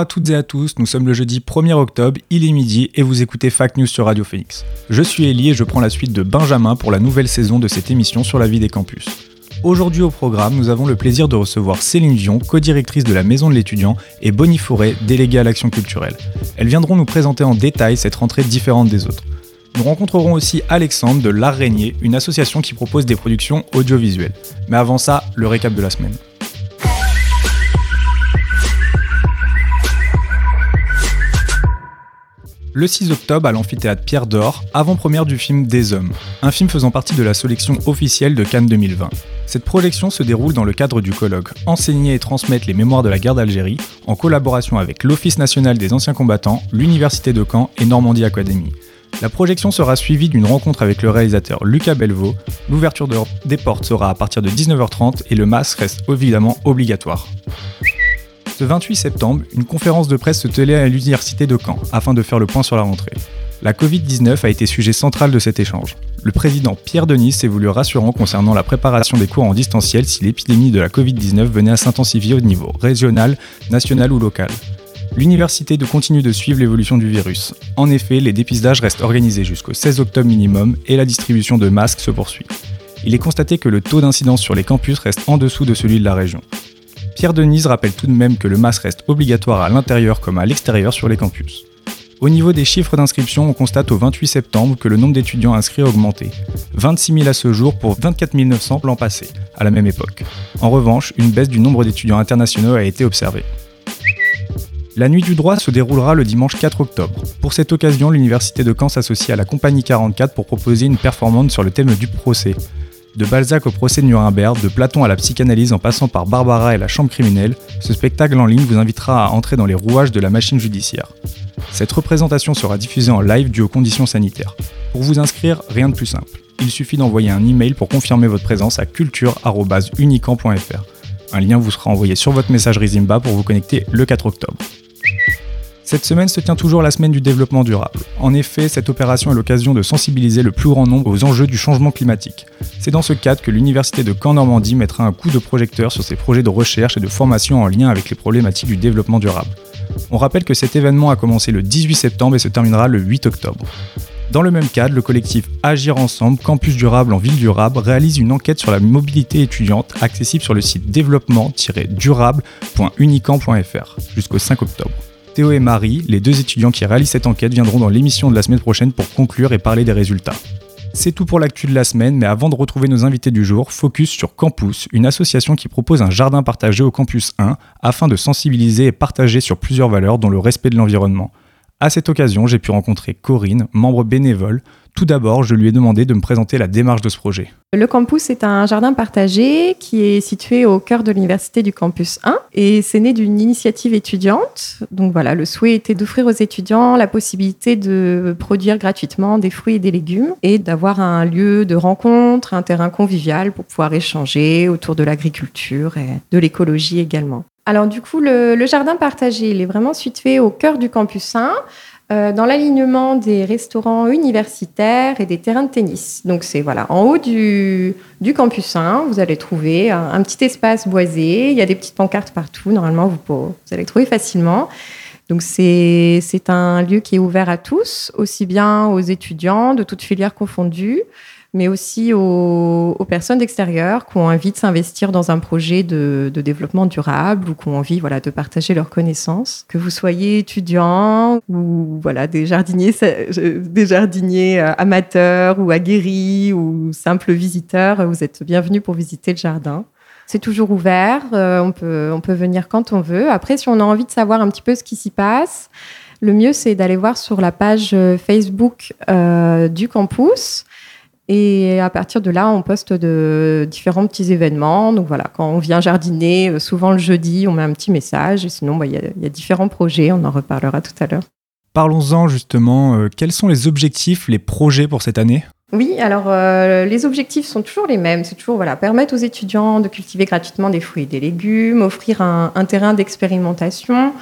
À toutes et à tous, nous sommes le jeudi 1er octobre, il est midi et vous écoutez Fact News sur Radio Phoenix. Je suis Ellie et je prends la suite de Benjamin pour la nouvelle saison de cette émission sur la vie des campus. Aujourd'hui au programme, nous avons le plaisir de recevoir Céline Dion, co-directrice de la Maison de l'étudiant, et Bonnie Fourret, déléguée à l'action culturelle. Elles viendront nous présenter en détail cette rentrée différente des autres. Nous rencontrerons aussi Alexandre de L'Araignée, une association qui propose des productions audiovisuelles. Mais avant ça, le récap de la semaine. Le 6 octobre, à l'amphithéâtre Pierre d'Or, avant-première du film Des Hommes, un film faisant partie de la sélection officielle de Cannes 2020. Cette projection se déroule dans le cadre du colloque Enseigner et transmettre les mémoires de la guerre d'Algérie, en collaboration avec l'Office national des anciens combattants, l'Université de Caen et Normandie Academy. La projection sera suivie d'une rencontre avec le réalisateur Lucas Belvaux. L'ouverture de- des portes sera à partir de 19h30 et le masque reste évidemment obligatoire. Ce 28 septembre, une conférence de presse se tenait à l'université de Caen afin de faire le point sur la rentrée. La Covid-19 a été sujet central de cet échange. Le président Pierre Denis s'est voulu rassurant concernant la préparation des cours en distanciel si l'épidémie de la Covid-19 venait à s'intensifier au niveau régional, national ou local. L'université continue de suivre l'évolution du virus. En effet, les dépistages restent organisés jusqu'au 16 octobre minimum et la distribution de masques se poursuit. Il est constaté que le taux d'incidence sur les campus reste en dessous de celui de la région. Pierre Denise rappelle tout de même que le masque reste obligatoire à l'intérieur comme à l'extérieur sur les campus. Au niveau des chiffres d'inscription, on constate au 28 septembre que le nombre d'étudiants inscrits a augmenté. 26 000 à ce jour pour 24 900 l'an passé, à la même époque. En revanche, une baisse du nombre d'étudiants internationaux a été observée. La nuit du droit se déroulera le dimanche 4 octobre. Pour cette occasion, l'université de Caen s'associe à la Compagnie 44 pour proposer une performance sur le thème du procès. De Balzac au procès de Nuremberg, de Platon à la psychanalyse en passant par Barbara et la chambre criminelle, ce spectacle en ligne vous invitera à entrer dans les rouages de la machine judiciaire. Cette représentation sera diffusée en live due aux conditions sanitaires. Pour vous inscrire, rien de plus simple. Il suffit d'envoyer un email pour confirmer votre présence à culture.unican.fr. Un lien vous sera envoyé sur votre messagerie Zimba pour vous connecter le 4 octobre. Cette semaine se tient toujours la semaine du développement durable. En effet, cette opération est l'occasion de sensibiliser le plus grand nombre aux enjeux du changement climatique. C'est dans ce cadre que l'Université de Caen-Normandie mettra un coup de projecteur sur ses projets de recherche et de formation en lien avec les problématiques du développement durable. On rappelle que cet événement a commencé le 18 septembre et se terminera le 8 octobre. Dans le même cadre, le collectif Agir Ensemble, Campus Durable en Ville Durable, réalise une enquête sur la mobilité étudiante accessible sur le site développement-durable.unican.fr jusqu'au 5 octobre. Théo et Marie, les deux étudiants qui réalisent cette enquête, viendront dans l'émission de la semaine prochaine pour conclure et parler des résultats. C'est tout pour l'actu de la semaine, mais avant de retrouver nos invités du jour, focus sur Campus, une association qui propose un jardin partagé au campus 1 afin de sensibiliser et partager sur plusieurs valeurs dont le respect de l'environnement. À cette occasion, j'ai pu rencontrer Corinne, membre bénévole. Tout d'abord, je lui ai demandé de me présenter la démarche de ce projet. Le campus est un jardin partagé qui est situé au cœur de l'université du campus 1 et c'est né d'une initiative étudiante. Donc voilà, le souhait était d'offrir aux étudiants la possibilité de produire gratuitement des fruits et des légumes et d'avoir un lieu de rencontre, un terrain convivial pour pouvoir échanger autour de l'agriculture et de l'écologie également. Alors du coup, le, jardin partagé, il est vraiment situé au cœur du campus 1 euh, dans l'alignement des restaurants universitaires et des terrains de tennis. Donc c'est voilà, en haut du, campus 1, vous allez trouver un, petit espace boisé. Il y a des petites pancartes partout. Normalement, vous, vous allez le trouver facilement. Donc c'est un lieu qui est ouvert à tous, aussi bien aux étudiants de toutes filières confondues, mais aussi aux, aux personnes d'extérieur qui ont envie de s'investir dans un projet de, de développement durable ou qui ont envie voilà, de partager leurs connaissances. Que vous soyez étudiant ou voilà, des jardiniers, des jardiniers euh, amateurs ou aguerris ou simples visiteurs, vous êtes bienvenus pour visiter le jardin. C'est toujours ouvert, euh, on, peut, on peut venir quand on veut. Après, si on a envie de savoir un petit peu ce qui s'y passe, le mieux, c'est d'aller voir sur la page euh, Facebook euh, du campus. Et à partir de là, on poste de différents petits événements. Donc voilà, quand on vient jardiner, euh, souvent le jeudi, on met un petit message. Et sinon, bah, il y, a- il y a différents projets. On en reparlera tout à l'heure. Parlons-en justement, euh, quels sont les objectifs, les projets pour cette année? Oui, alors euh, les objectifs sont toujours les mêmes. C'est toujours voilà, permettre aux étudiants de cultiver gratuitement des fruits et des légumes, offrir un, un terrain d'expérimentation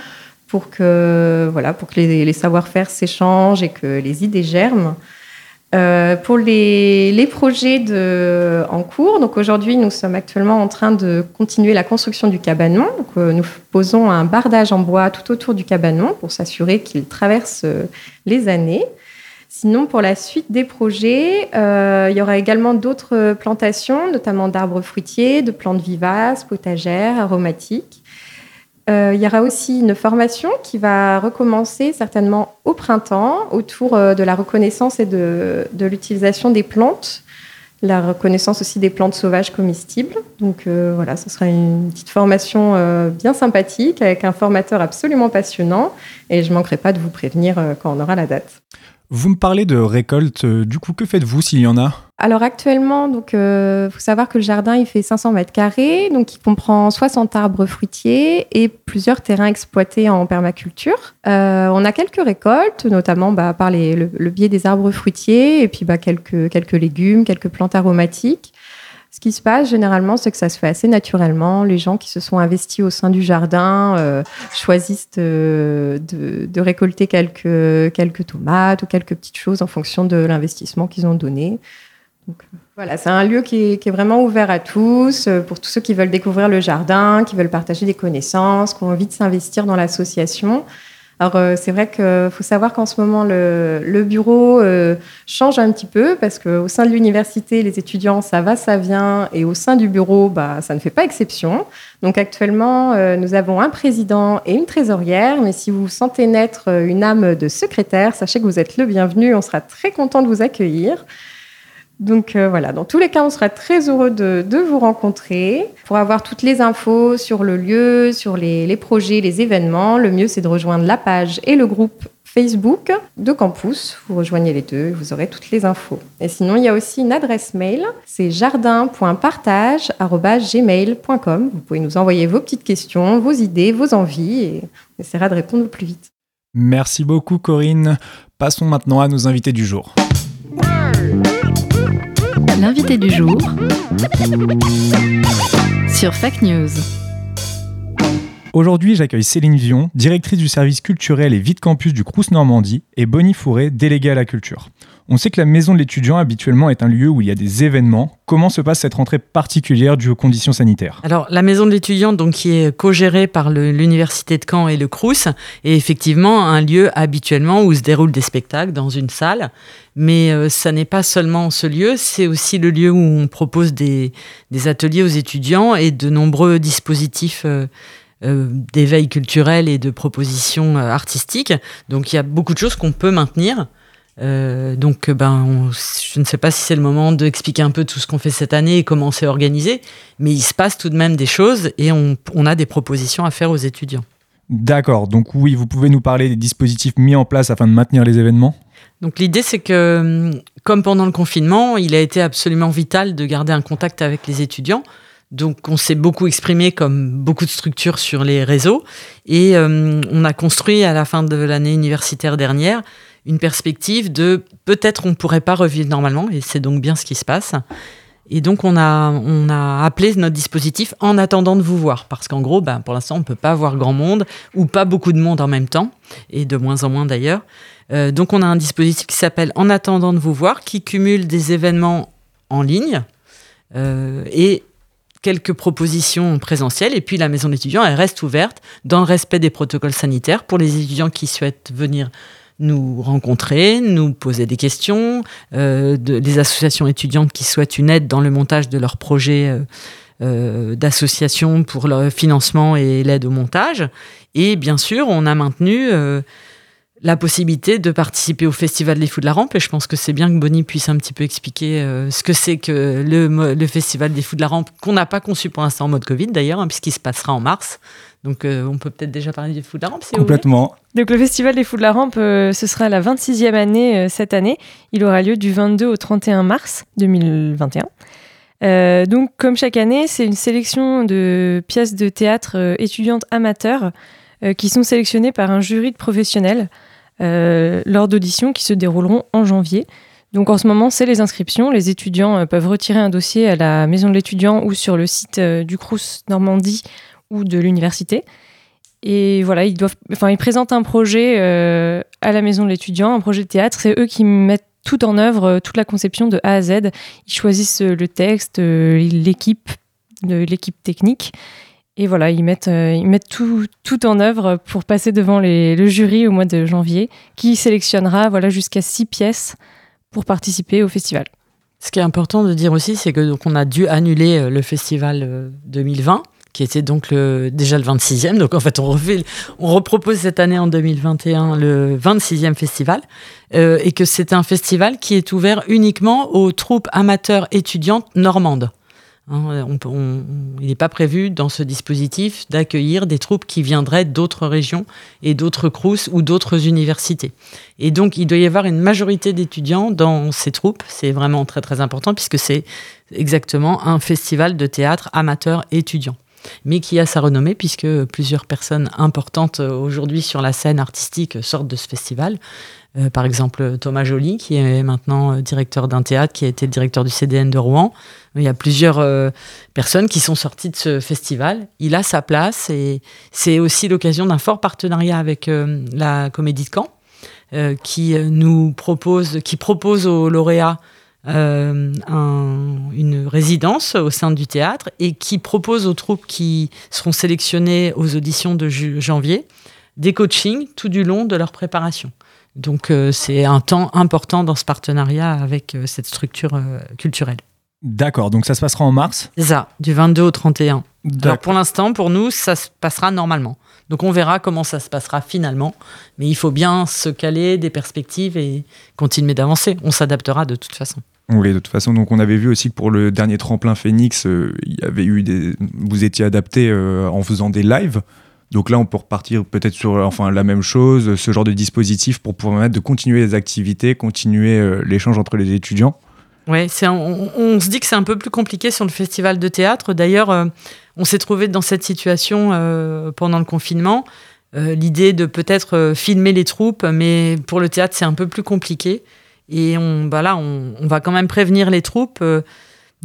pour que, voilà, pour que les, les savoir-faire s'échangent et que les idées germent. Euh, pour les, projets en cours, donc aujourd'hui nous sommes actuellement en train de continuer la construction du cabanon. Donc, euh, nous posons un bardage en bois tout autour du cabanon pour s'assurer qu'il traverse euh, les années. Sinon, pour la suite des projets, il y aura également d'autres plantations, notamment d'arbres fruitiers, de plantes vivaces, potagères, aromatiques. Euh, il y aura aussi une formation qui va recommencer certainement au printemps autour euh, de la reconnaissance et de, l'utilisation des plantes, la reconnaissance aussi des plantes sauvages comestibles. Donc euh, voilà, ce sera une petite formation bien sympathique avec un formateur absolument passionnant et je ne manquerai pas de vous prévenir quand on aura la date. Vous me parlez de récolte, euh, du coup que faites-vous s'il y en a? Alors actuellement, donc, euh, faut savoir que le jardin il fait 500 mètres carrés, donc il comprend 60 arbres fruitiers et plusieurs terrains exploités en permaculture. Euh, on a quelques récoltes, notamment bah, par le, biais des arbres fruitiers et puis bah, quelques légumes, quelques plantes aromatiques. Ce qui se passe généralement, c'est que ça se fait assez naturellement. Les gens qui se sont investis au sein du jardin euh, choisissent de, de- de récolter quelques, quelques tomates ou quelques petites choses en fonction de l'investissement qu'ils ont donné. Donc, euh, voilà, c'est un lieu qui qui est vraiment ouvert à tous, euh, pour tous ceux qui veulent découvrir le jardin, qui veulent partager des connaissances, qui ont envie de s'investir dans l'association. Alors, euh, c'est vrai qu'il faut savoir qu'en ce moment, le, le bureau euh, change un petit peu parce qu'au sein de l'université, les étudiants, ça va, ça vient, et au sein du bureau, bah, ça ne fait pas exception. Donc, actuellement, euh, nous avons un président et une trésorière, mais si vous sentez naître euh, une âme de secrétaire, sachez que vous êtes le bienvenu, on sera très content de vous accueillir. Donc euh, voilà, dans tous les cas, on sera très heureux de, vous rencontrer. Pour avoir toutes les infos sur le lieu, sur les, projets, les événements, le mieux c'est de rejoindre la page et le groupe Facebook de Campus. Vous rejoignez les deux, vous aurez toutes les infos. Et sinon, il y a aussi une adresse mail, c'est jardin.partage.gmail.com. Vous pouvez nous envoyer vos petites questions, vos idées, vos envies, et on essaiera de répondre au plus vite. Merci beaucoup Corinne. Passons maintenant à nos invités du jour. L'invité du jour sur Fact News. Aujourd'hui, j'accueille Céline Vion, directrice du service culturel et vide campus du Crous Normandie, et Bonnie Fourré, déléguée à la culture. On sait que la maison de l'étudiant habituellement est un lieu où il y a des événements. Comment se passe cette rentrée particulière due aux conditions sanitaires? Alors, la maison de l'étudiant, donc, qui est co-gérée par l'Université de Caen et le Crous, est effectivement un lieu habituellement où se déroulent des spectacles dans une salle. Mais euh, ça n'est pas seulement ce lieu, c'est aussi le lieu où on propose des, ateliers aux étudiants et de nombreux dispositifs euh, euh, d'éveil culturel et de propositions euh, artistiques. Donc, il y a beaucoup de choses qu'on peut maintenir. Donc, ben, je ne sais pas si c'est le moment d'expliquer un peu tout ce qu'on fait cette année et comment c'est organisé, mais il se passe tout de même des choses et on a des propositions à faire aux étudiants. D'accord, donc oui, vous pouvez nous parler des dispositifs mis en place afin de maintenir les événements? Donc l'idée, c'est que, hum, comme pendant le confinement, il a été absolument vital de garder un contact avec les étudiants. Donc on s'est beaucoup exprimé comme beaucoup de structures sur les réseaux et hum, on a construit à la fin de l'année universitaire dernière une perspective de peut-être on ne pourrait pas revivre normalement et c'est donc bien ce qui se passe. Et donc on a, on a appelé notre dispositif en attendant de vous voir parce qu'en gros, ben, pour l'instant, on ne peut pas voir grand monde ou pas beaucoup de monde en même temps et de moins en moins d'ailleurs. Euh, donc on a un dispositif qui s'appelle En attendant de vous voir, qui cumule des événements en ligne euh, et quelques propositions présentielles. Et puis la maison d'étudiants, elle reste ouverte dans le respect des protocoles sanitaires pour les étudiants qui souhaitent venir nous rencontrer, nous poser des questions, euh, de, des associations étudiantes qui souhaitent une aide dans le montage de leurs projets euh, d'association pour le financement et l'aide au montage. Et bien sûr, on a maintenu... la possibilité de participer au Festival des Fous de la Rampe. Et je pense que c'est bien que Bonnie puisse un petit peu expliquer euh, ce que c'est que le, Festival des Fous de la Rampe, qu'on n'a pas conçu pour l'instant en mode Covid d'ailleurs, hein, puisqu'il se passera en mars. Donc euh, on peut peut-être déjà parler du Fous de la Rampe si vous voulez. Complètement. Donc le Festival des Fous de la Rampe, euh, ce sera la 26e année euh, cette année. Il aura lieu du 22 au 31 mars 2021. Euh, donc comme chaque année, c'est une sélection de pièces de théâtre euh, étudiantes amateurs euh, qui sont sélectionnées par un jury de professionnels euh, lors d'auditions qui se dérouleront en janvier. Donc en ce moment, c'est les inscriptions. Les étudiants euh, peuvent retirer un dossier à la maison de l'étudiant ou sur le site euh, du Crous Normandie ou de l'université. Et voilà, ils doivent, enfin, ils présentent un projet euh, à la maison de l'étudiant, un projet de théâtre. C'est eux qui mettent tout en œuvre, euh, toute la conception de A à Z. Ils choisissent euh, le texte, euh, l'équipe, l'équipe technique. Et voilà, ils mettent, euh, tout, en œuvre pour passer devant le jury au mois de janvier, qui sélectionnera voilà, jusqu'à six pièces pour participer au festival. Ce qui est important de dire aussi, c'est que donc on a dû annuler euh, le festival euh, 2020, qui était donc déjà le 26e. Donc en fait, on, on repropose cette année en 2021 le 26e festival, euh, et que c'est un festival qui est ouvert uniquement aux troupes amateurs étudiantes normandes. Hein, il n'est pas prévu dans ce dispositif d'accueillir des troupes qui viendraient d'autres régions et d'autres crous ou d'autres universités. Et donc, il doit y avoir une majorité d'étudiants dans ces troupes. C'est vraiment très, très important puisque c'est exactement un festival de théâtre amateur étudiant. Mais qui a sa renommée puisque plusieurs personnes importantes euh, aujourd'hui sur la scène artistique sortent de ce festival. Euh, par exemple, Thomas Joly, qui est maintenant euh, directeur d'un théâtre, qui a été directeur du CDN de Rouen. Il y a plusieurs personnes qui sont sorties de ce festival. Il a sa place et c'est aussi l'occasion d'un fort partenariat avec la Comédie de Caen qui nous propose, qui propose aux lauréats euh, un- une résidence au sein du théâtre et qui propose aux troupes qui seront sélectionnées aux auditions de janvier des coachings tout du long de leur préparation. Donc euh, c'est un temps important dans ce partenariat avec euh, cette structure culturelle. D'accord, donc ça se passera en mars? Ça, du 22 au 31. Alors pour l'instant, pour nous, ça se passera normalement. Donc on verra comment ça se passera finalement. Mais il faut bien se caler des perspectives et continuer d'avancer. On s'adaptera de toute façon. Oui, de toute façon, donc on avait vu aussi que pour le dernier tremplin Phoenix, euh, il y avait eu des, vous étiez adapté euh, en faisant des lives. Donc là, on peut repartir peut-être sur enfin la même chose, ce genre de dispositif pour permettre de continuer les activités, continuer euh, l'échange entre les étudiants. Un- on, on se dit que c'est un peu plus compliqué sur le festival de théâtre. D'ailleurs, euh, on s'est trouvé dans cette situation euh, pendant le confinement. Euh, L'idée de peut-être euh, filmer les troupes, mais pour le théâtre, c'est un peu plus compliqué. Et on, bah là, on, va quand même prévenir les troupes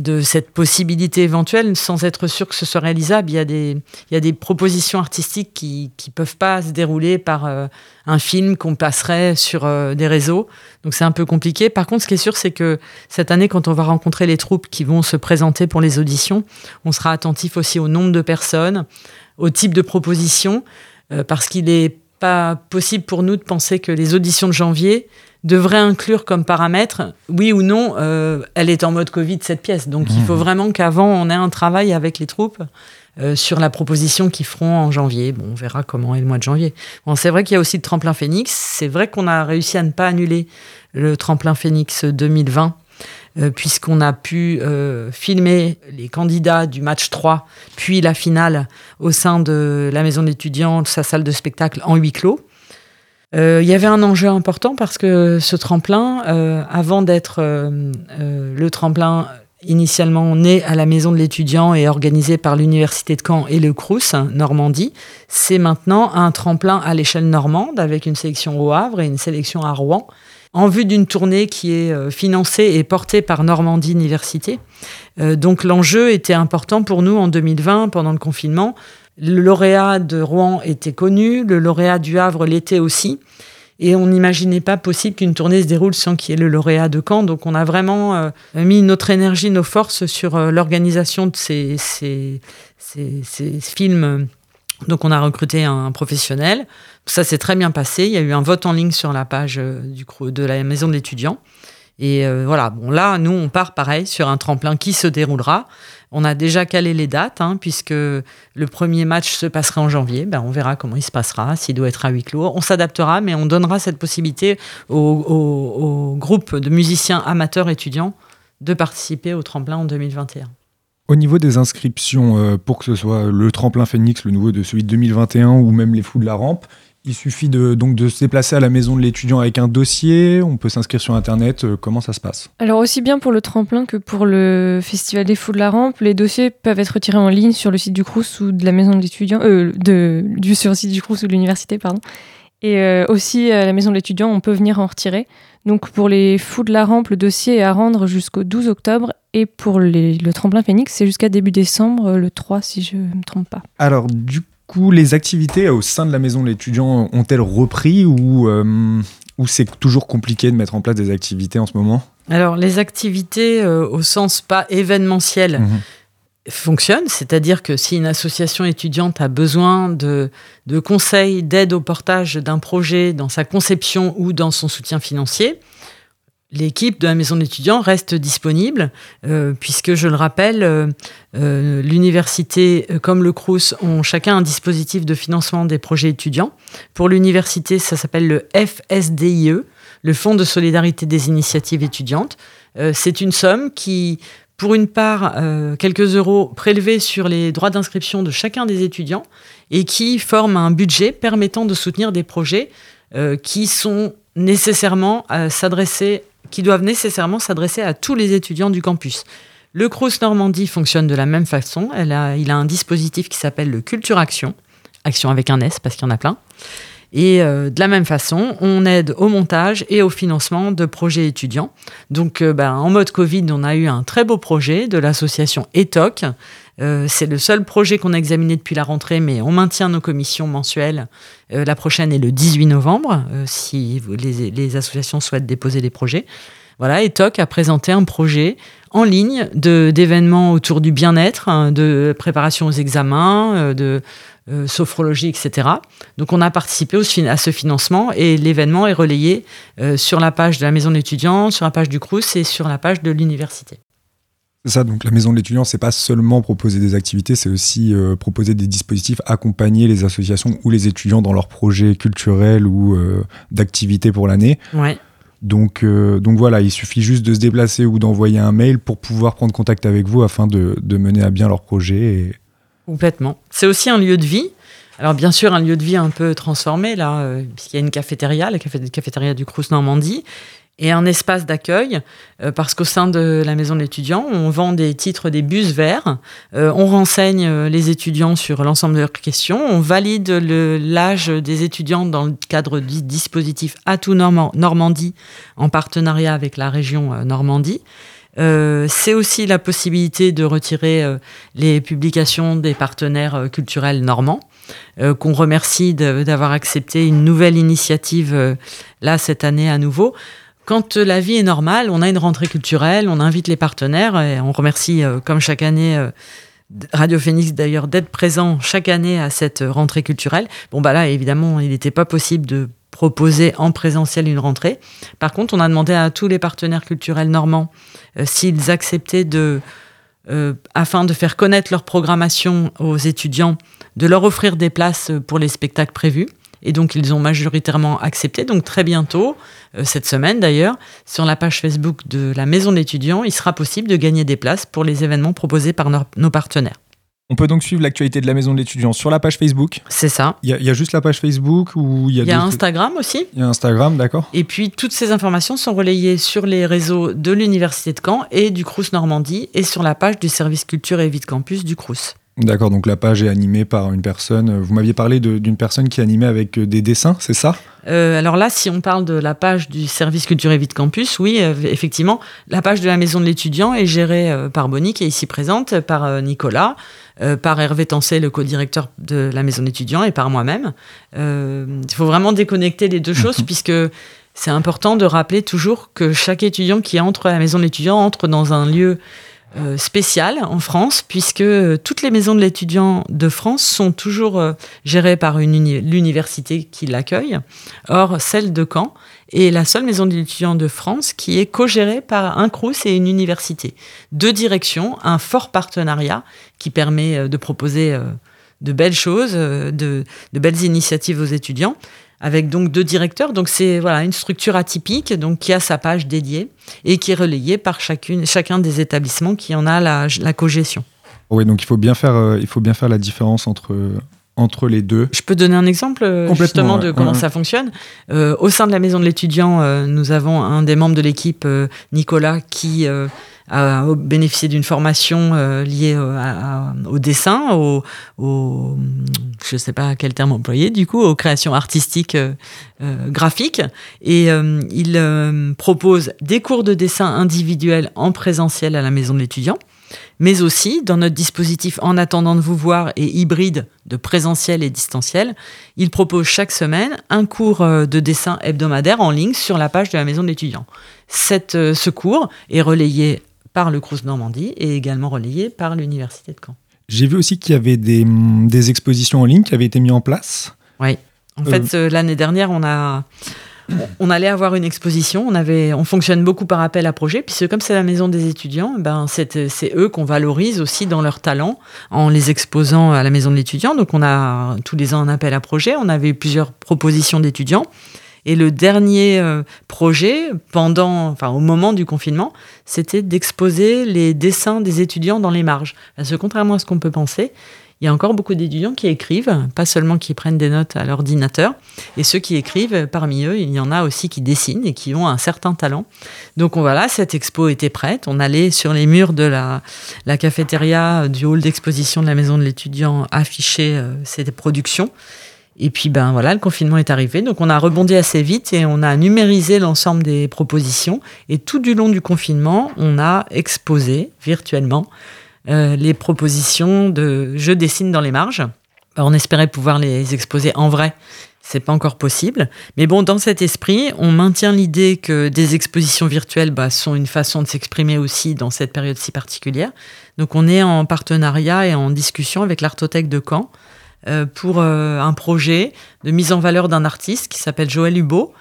de cette possibilité éventuelle sans être sûr que ce soit réalisable. Il y a des, il y a des propositions artistiques qui ne peuvent pas se dérouler par euh, un film qu'on passerait sur euh, des réseaux. Donc c'est un peu compliqué. Par contre, ce qui est sûr, c'est que cette année, quand on va rencontrer les troupes qui vont se présenter pour les auditions, on sera attentif aussi au nombre de personnes, au type de propositions, euh, parce qu'il n'est pas possible pour nous de penser que les auditions de janvier devraient inclure comme paramètre, oui ou non, euh, elle est en mode Covid, cette pièce. Donc il faut vraiment qu'avant, on ait un travail avec les troupes euh, sur la proposition qu'ils feront en janvier. Bon, on verra comment est le mois de janvier. Bon, c'est vrai qu'il y a aussi le tremplin Phoenix. C'est vrai qu'on a réussi à ne pas annuler le tremplin Phoenix 2020 euh, puisqu'on a pu euh, filmer les candidats du match 3, puis la finale au sein de la maison d'étudiants, de sa salle de spectacle en huis clos. Euh, Il y avait un enjeu important parce que ce tremplin, euh, avant d'être euh, le tremplin initialement né à la maison de l'étudiant et organisé par l'université de Caen et le Crous Normandie, c'est maintenant un tremplin à l'échelle normande avec une sélection au Havre et une sélection à Rouen en vue d'une tournée qui est financée et portée par Normandie Université. Donc l'enjeu était important pour nous en 2020 pendant le confinement. Le lauréat de Rouen était connu, le lauréat du Havre l'était aussi. Et on n'imaginait pas possible qu'une tournée se déroule sans qu'il y ait le lauréat de Caen. Donc on a vraiment euh, mis notre énergie, nos forces sur euh, l'organisation de ces, films. Donc on a recruté un professionnel. Ça s'est très bien passé. Il y a eu un vote en ligne sur la page euh, de la maison de l'étudiant. Et voilà, bon là, nous, on part pareil sur un tremplin qui se déroulera. On a déjà calé les dates, hein, puisque le premier match se passera en janvier. Ben, on verra comment il se passera, s'il doit être à huis clos. On s'adaptera, mais on donnera cette possibilité au, au, au groupe de musiciens amateurs étudiants de participer au tremplin en 2021. Au niveau des inscriptions, euh, pour que ce soit le tremplin Phoenix, le nouveau de celui de 2021 ou même les fous de la rampe, il suffit de, donc de se déplacer à la maison de l'étudiant avec un dossier, on peut s'inscrire sur Internet, euh, comment ça se passe? Alors aussi bien pour le tremplin que pour le Festival des Fous de la Rampe, les dossiers peuvent être retirés en ligne sur le site du Crous ou de la maison de l'étudiant, euh, de, du, sur le site du Crous ou de l'université, pardon. Et euh, aussi à la maison de l'étudiant, on peut venir en retirer. Donc pour les Fous de la Rampe, le dossier est à rendre jusqu'au 12 octobre et pour les- le tremplin Phoenix, c'est jusqu'à début décembre, le 3 si je ne me trompe pas. Alors du coup, les activités au sein de la maison de l'étudiant ont-elles repris ou, euh, ou c'est toujours compliqué de mettre en place des activités en ce moment? Alors, les activités euh, au sens pas événementiel Mhm. fonctionnent, c'est-à-dire que si une association étudiante a besoin de, de conseils, d'aide au portage d'un projet dans sa conception ou dans son soutien financier, l'équipe de la maison d'étudiants reste disponible, euh, puisque, je le rappelle, euh, euh, l'université comme le CRUS ont chacun un dispositif de financement des projets étudiants. Pour l'université, ça s'appelle le FSDIE, le Fonds de solidarité des initiatives étudiantes. C'est une somme qui, pour une part, quelques euros prélevés sur les droits d'inscription de chacun des étudiants et qui forme un budget permettant de soutenir des projets qui sont nécessairement s'adresser, qui doivent nécessairement s'adresser à tous les étudiants du campus. Le Crous Normandie fonctionne de la même façon. Elle a, il a un dispositif qui s'appelle le Culture Action, action avec un S parce qu'il y en a plein. Et euh, de la même façon, on aide au montage et au financement de projets étudiants. Donc, euh, ben, en mode Covid, on a eu un très beau projet de l'association ETOC. Euh, c'est le seul projet qu'on a examiné depuis la rentrée, mais on maintient nos commissions mensuelles. Euh, la prochaine est le 18 novembre, si les associations souhaitent déposer des projets. Voilà, ETOC a présenté un projet en ligne de- d'événements autour du bien-être, hein, de préparation aux examens, euh, de euh, sophrologie, etc. Donc on a participé au à ce financement et l'événement est relayé euh, sur la page de la maison d'étudiants, sur la page du CRUS et sur la page de l'université. Ça, donc la maison de l'étudiant, c'est pas seulement proposer des activités, c'est aussi proposer des dispositifs, accompagner les associations ou les étudiants dans leurs projets culturels ou d'activités pour l'année. Ouais. Donc, euh, donc voilà, il suffit juste de se déplacer ou d'envoyer un mail pour pouvoir prendre contact avec vous afin de, mener à bien leur projet. Et... Complètement. C'est aussi un lieu de vie. Alors bien sûr, un lieu de vie un peu transformé, là, euh, puisqu'il y a une cafétéria, la café- cafétéria du Crous Normandie, et un espace d'accueil, euh, parce qu'au sein de la maison de l'étudiant, on vend des titres des bus verts, euh, on renseigne euh, les étudiants sur l'ensemble de leurs questions, on valide l'âge des étudiants dans le cadre du dispositif Atout Norma- Normandie, en partenariat avec la région euh, Normandie. Euh, c'est aussi la possibilité de retirer euh, les publications des partenaires culturels normands, qu'on remercie d'avoir accepté une nouvelle initiative là cette année à nouveau. Quand euh, la vie est normale, on a une rentrée culturelle, on invite les partenaires et on remercie, euh, comme chaque année, euh, Radio Phoenix d'ailleurs d'être présent chaque année à cette rentrée culturelle. Bon bah là évidemment il n'était pas possible de proposer en présentiel une rentrée. Par contre on a demandé à tous les partenaires culturels normands s'ils acceptaient de, afin de faire connaître leur programmation aux étudiants, de leur offrir des places pour les spectacles prévus. Et donc, ils ont majoritairement accepté. Donc, très bientôt, euh, cette semaine d'ailleurs, sur la page Facebook de la Maison de l'étudiant, il sera possible de gagner des places pour les événements proposés par nos- partenaires. On peut donc suivre l'actualité de la maison de l'étudiant sur la page Facebook. C'est ça. Il y, a- il y a juste la page Facebook ou il y a, Il y a Instagram aussi. Il y a Instagram, d'accord Et puis, toutes ces informations sont relayées sur les réseaux de l'Université de Caen et du Crous Normandie et sur la page du service culture et vie de campus du Crous. D'accord, donc la page est animée par une personne. Vous m'aviez parlé d'une personne qui animait avec euh, des dessins, c'est ça? Euh, alors là, si on parle de la page du service culture et vie de campus, oui, euh, effectivement, la page de la maison de l'étudiant est gérée euh, par Bonnie, qui est ici présente, par Nicolas, par Hervé Tancet, le co-directeur de la maison de l'étudiant, et par moi-même. Il faut vraiment déconnecter les deux choses, puisque c'est important de rappeler toujours que chaque étudiant qui entre à la maison de l'étudiant entre dans un lieu euh, spécial en France, puisque euh, toutes les maisons de l'étudiant de France sont toujours euh, gérées par uni- l'université qui l'accueille. Or, celle de Caen est la seule maison de l'étudiant de France qui est co-gérée par un CRUS et une université. Deux directions, un fort partenariat qui permet de proposer de belles choses, de belles initiatives aux étudiants, avec donc deux directeurs. Donc c'est voilà une structure atypique, donc qui a sa page dédiée et qui est relayée par chacune, chacun des établissements qui en a la, la cogestion. Oui, donc il faut bien faire, euh, il faut bien faire la différence entre, entre les deux. Je peux donner un exemple euh, justement de comment Ouais, ça fonctionne. Euh, au sein de la maison de l'étudiant, euh, nous avons un des membres de l'équipe, euh, Nicolas, qui a bénéficié d'une formation liée à- à- au dessin, au, au- je ne sais pas quel terme employer, du coup, aux créations artistiques graphiques. Et il propose des cours de dessin individuels en présentiel à la maison de l'étudiant mais aussi dans notre dispositif En attendant de vous voir et hybride de présentiel et distanciel, il propose chaque semaine un cours euh, de dessin hebdomadaire en ligne sur la page de la maison de l'étudiant. Cette, euh, ce cours est relayé par le Crous Normandie et également relayé par l'Université de Caen. J'ai vu aussi qu'il y avait des, des expositions en ligne qui avaient été mises en place. Oui. En fait, euh, l'année dernière, on a, on allait avoir une exposition. On avait, on fonctionne beaucoup par appel à projet, puisque comme c'est la maison des étudiants, ben c'est, eux qu'on valorise aussi dans leur talent en les exposant à la maison de l'étudiant. Donc, on a tous les ans un appel à projet. On avait eu plusieurs propositions d'étudiants. Et le dernier euh, projet, pendant, enfin, au moment du confinement, c'était d'exposer les dessins des étudiants dans les marges. Parce que contrairement à ce qu'on peut penser, il y a encore beaucoup d'étudiants qui écrivent, pas seulement qui prennent des notes à l'ordinateur. Et ceux qui écrivent, parmi eux, il y en a aussi qui dessinent et qui ont un certain talent. Donc on, voilà, cette expo était prête. On allait sur les murs de la, la cafétéria du hall d'exposition de la maison de l'étudiant afficher euh, ces productions. Et puis ben voilà, le confinement est arrivé, donc on a rebondi assez vite et on a numérisé l'ensemble des propositions. Et tout du long du confinement, on a exposé virtuellement euh, les propositions de Je dessine dans les marges. Ben, on espérait pouvoir les exposer en vrai. C'est pas encore possible. Mais bon, dans cet esprit, on maintient l'idée que des expositions virtuelles bah, sont une façon de s'exprimer aussi dans cette période si particulière. Donc on est en partenariat et en discussion avec l'Artothèque de Caen euh, pour euh, un projet de mise en valeur d'un artiste qui s'appelle Joël Hubo.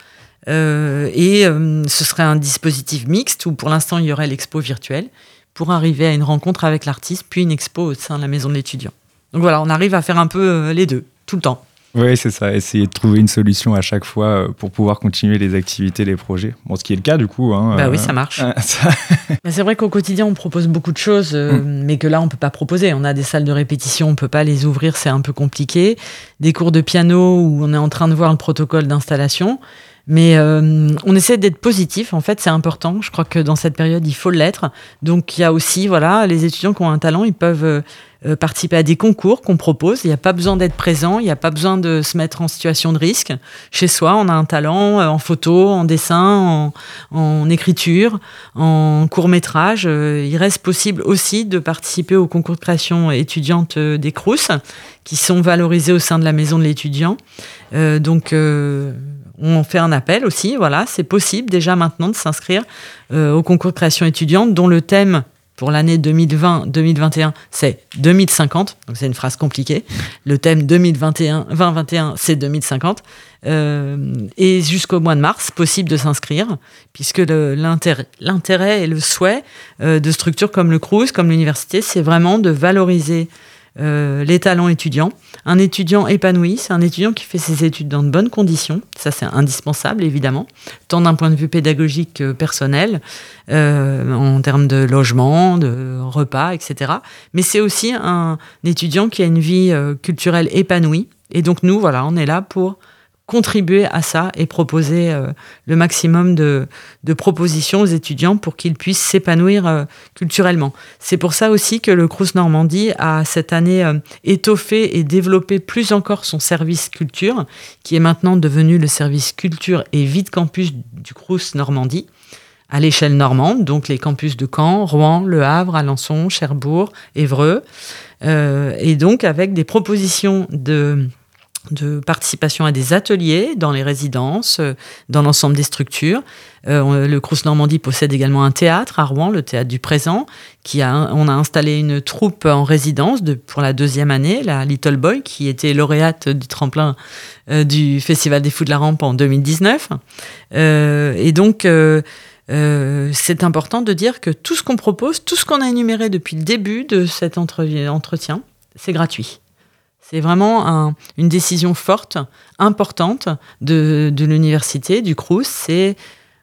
Et ce serait un dispositif mixte où pour l'instant il y aurait l'expo virtuelle pour arriver à une rencontre avec l'artiste, puis une expo au sein de la maison de l'étudiant. Donc voilà, on arrive à faire un peu euh, les deux, tout le temps. Oui, c'est ça. Essayer de trouver une solution à chaque fois euh, pour pouvoir continuer les activités, les projets. Bon, ce qui est le cas du coup. Hein, Bah oui, ça marche. euh, ça- Mais c'est vrai qu'au quotidien, on propose beaucoup de choses, euh, mais que là, on peut pas proposer. On a des salles de répétition, on peut pas les ouvrir, c'est un peu compliqué. Des cours de piano où on est en train de voir le protocole d'installation. Mais euh, on essaie d'être positif, en fait, c'est important. Je crois que dans cette période, il faut l'être. Donc, il y a aussi, voilà, les étudiants qui ont un talent, ils peuvent euh, euh, participer à des concours qu'on propose. Il n'y a pas besoin d'être présent, il n'y a pas besoin de se mettre en situation de risque. Chez soi, on a un talent en photo, en dessin, en, en écriture, en court métrage. Euh, il reste possible aussi de participer au concours de création étudiante des Crous, qui sont valorisés au sein de la maison de l'étudiant. Donc, on fait un appel aussi. Voilà, c'est possible déjà maintenant de s'inscrire euh, au concours de création étudiante, dont le thème pour l'année 2020-2021, c'est 2050. Donc c'est une phrase compliquée. Le thème 2021-2021, c'est 2050. Euh, et jusqu'au mois de mars, possible de s'inscrire, puisque l'intérêt et le souhait euh, de structures comme le Crous, comme l'université, c'est vraiment de valoriser euh, les talents étudiants. Un étudiant épanoui, c'est un étudiant qui fait ses études dans de bonnes conditions. Ça, c'est indispensable, évidemment, tant d'un point de vue pédagogique que personnel, euh, en termes de logement, de repas, etc. Mais c'est aussi un étudiant qui a une vie euh, culturelle épanouie. Et donc, nous, voilà, on est là pour contribuer à ça et proposer euh, le maximum de, propositions aux étudiants pour qu'ils puissent s'épanouir euh, culturellement. C'est pour ça aussi que le Crous Normandie a cette année euh, étoffé et développé plus encore son service culture, qui est maintenant devenu le service culture et vide campus du Crous Normandie à l'échelle normande, donc les campus de Caen, Rouen, Le Havre, Alençon, Cherbourg, Évreux, et donc avec des propositions de de participation à des ateliers dans les résidences, euh, dans l'ensemble des structures. Euh, le Crous Normandie possède également un théâtre à Rouen, le théâtre du présent, qui a, on a installé une troupe en résidence de, pour la deuxième année, la Little Boy, qui était lauréate du tremplin euh, du Festival des Fous de la Rampe en 2019. Euh, et donc, c'est important de dire que tout ce qu'on propose, tout ce qu'on a énuméré depuis le début de cet entre- entretien, c'est gratuit. C'est vraiment un- une décision forte, importante de, de l'université, du Crous. C'est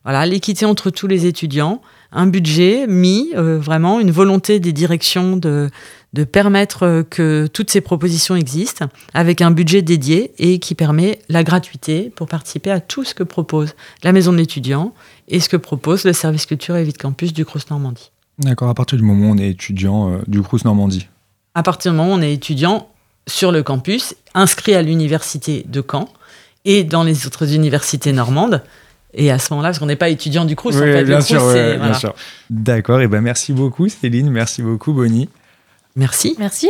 voilà, l'équité entre tous les étudiants, un budget mis, euh, vraiment une volonté des directions de, de permettre euh, que toutes ces propositions existent, avec un budget dédié et qui permet la gratuité pour participer à tout ce que propose la maison de l'étudiant et ce que propose le service culture et vie de campus du Crous Normandie. D'accord, à partir du moment où on est étudiant euh, du Crous Normandie. À partir du moment où on est étudiant sur le campus, inscrit à l'université de Caen et dans les autres universités normandes, et à ce moment-là, parce qu'on n'est pas étudiant du Crous, en fait, le bien Crous, sûr, ouais, c'est- bien voilà. sûr. D'accord, et ben merci beaucoup Céline, merci beaucoup Bonnie. Merci. Merci.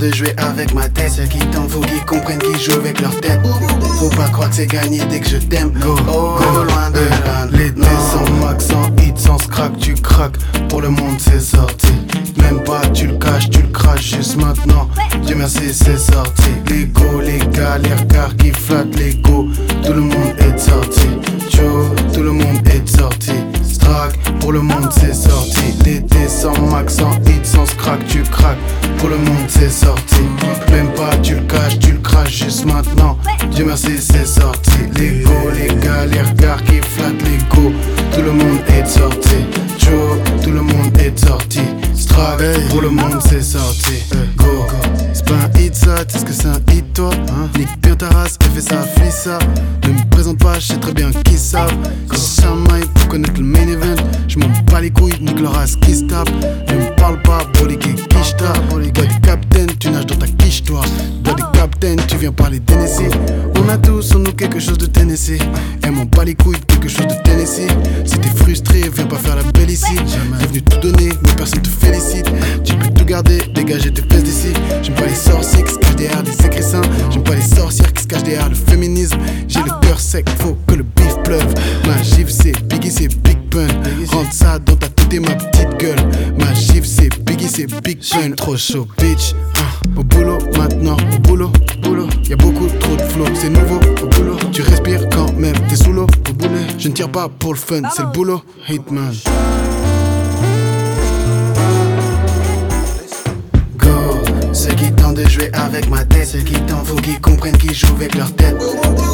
De jouer avec ma tête, ceux qui tentent, faut qu'ils comprennent qu'ils jouent avec leur tête. Faut pas croire que c'est gagné dès que je t'aime. Go, loin de là. Les sans max, sans hit, sans scrack, tu craques. Pour le monde, c'est sorti. Même pas, tu le caches, tu le craches juste maintenant. Dieu merci, c'est sorti. L'ego, les gars, les regards qui flattent l'ego. Tout le monde est sorti. Joe, tout le monde est sorti. Strack, pour le monde, c'est sorti. L'été sans max, sans hit, sans scrack, tu craques. Pour le monde, c'est sorti. Même pas, tu le caches, tu le craches juste maintenant. Pas pour le fun, c'est le boulot Hitman Go, ceux qui tentent de jouer avec ma tête, ceux qui tentent, faut qu'ils comprennent qu'ils jouent avec leur tête.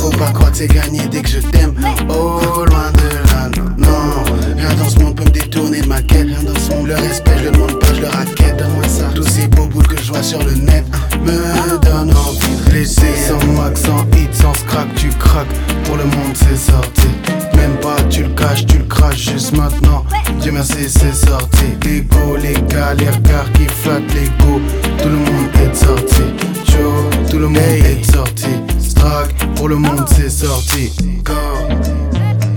Faut pas croire que c'est gagné dès que je t'aime. Oh, loin de là, non. Rien dans ce monde peut me détourner de ma quête. Rien dans ce monde, le respect, je le demande pas, je le raquette. Donne-moi ça. Tous ces beaux bouts que je vois sur le net hein, me donnent envie de laisser. Sans max, sans hit, sans scrack, tu craques. Pour le monde, c'est sorti. Tu le craches juste maintenant. Dieu merci, c'est sorti. L'ego, les gars, les regards qui flattent l'ego. Tout le monde est sorti. Joe, tout le monde est sorti. Strack, pour le monde, c'est sorti. Go.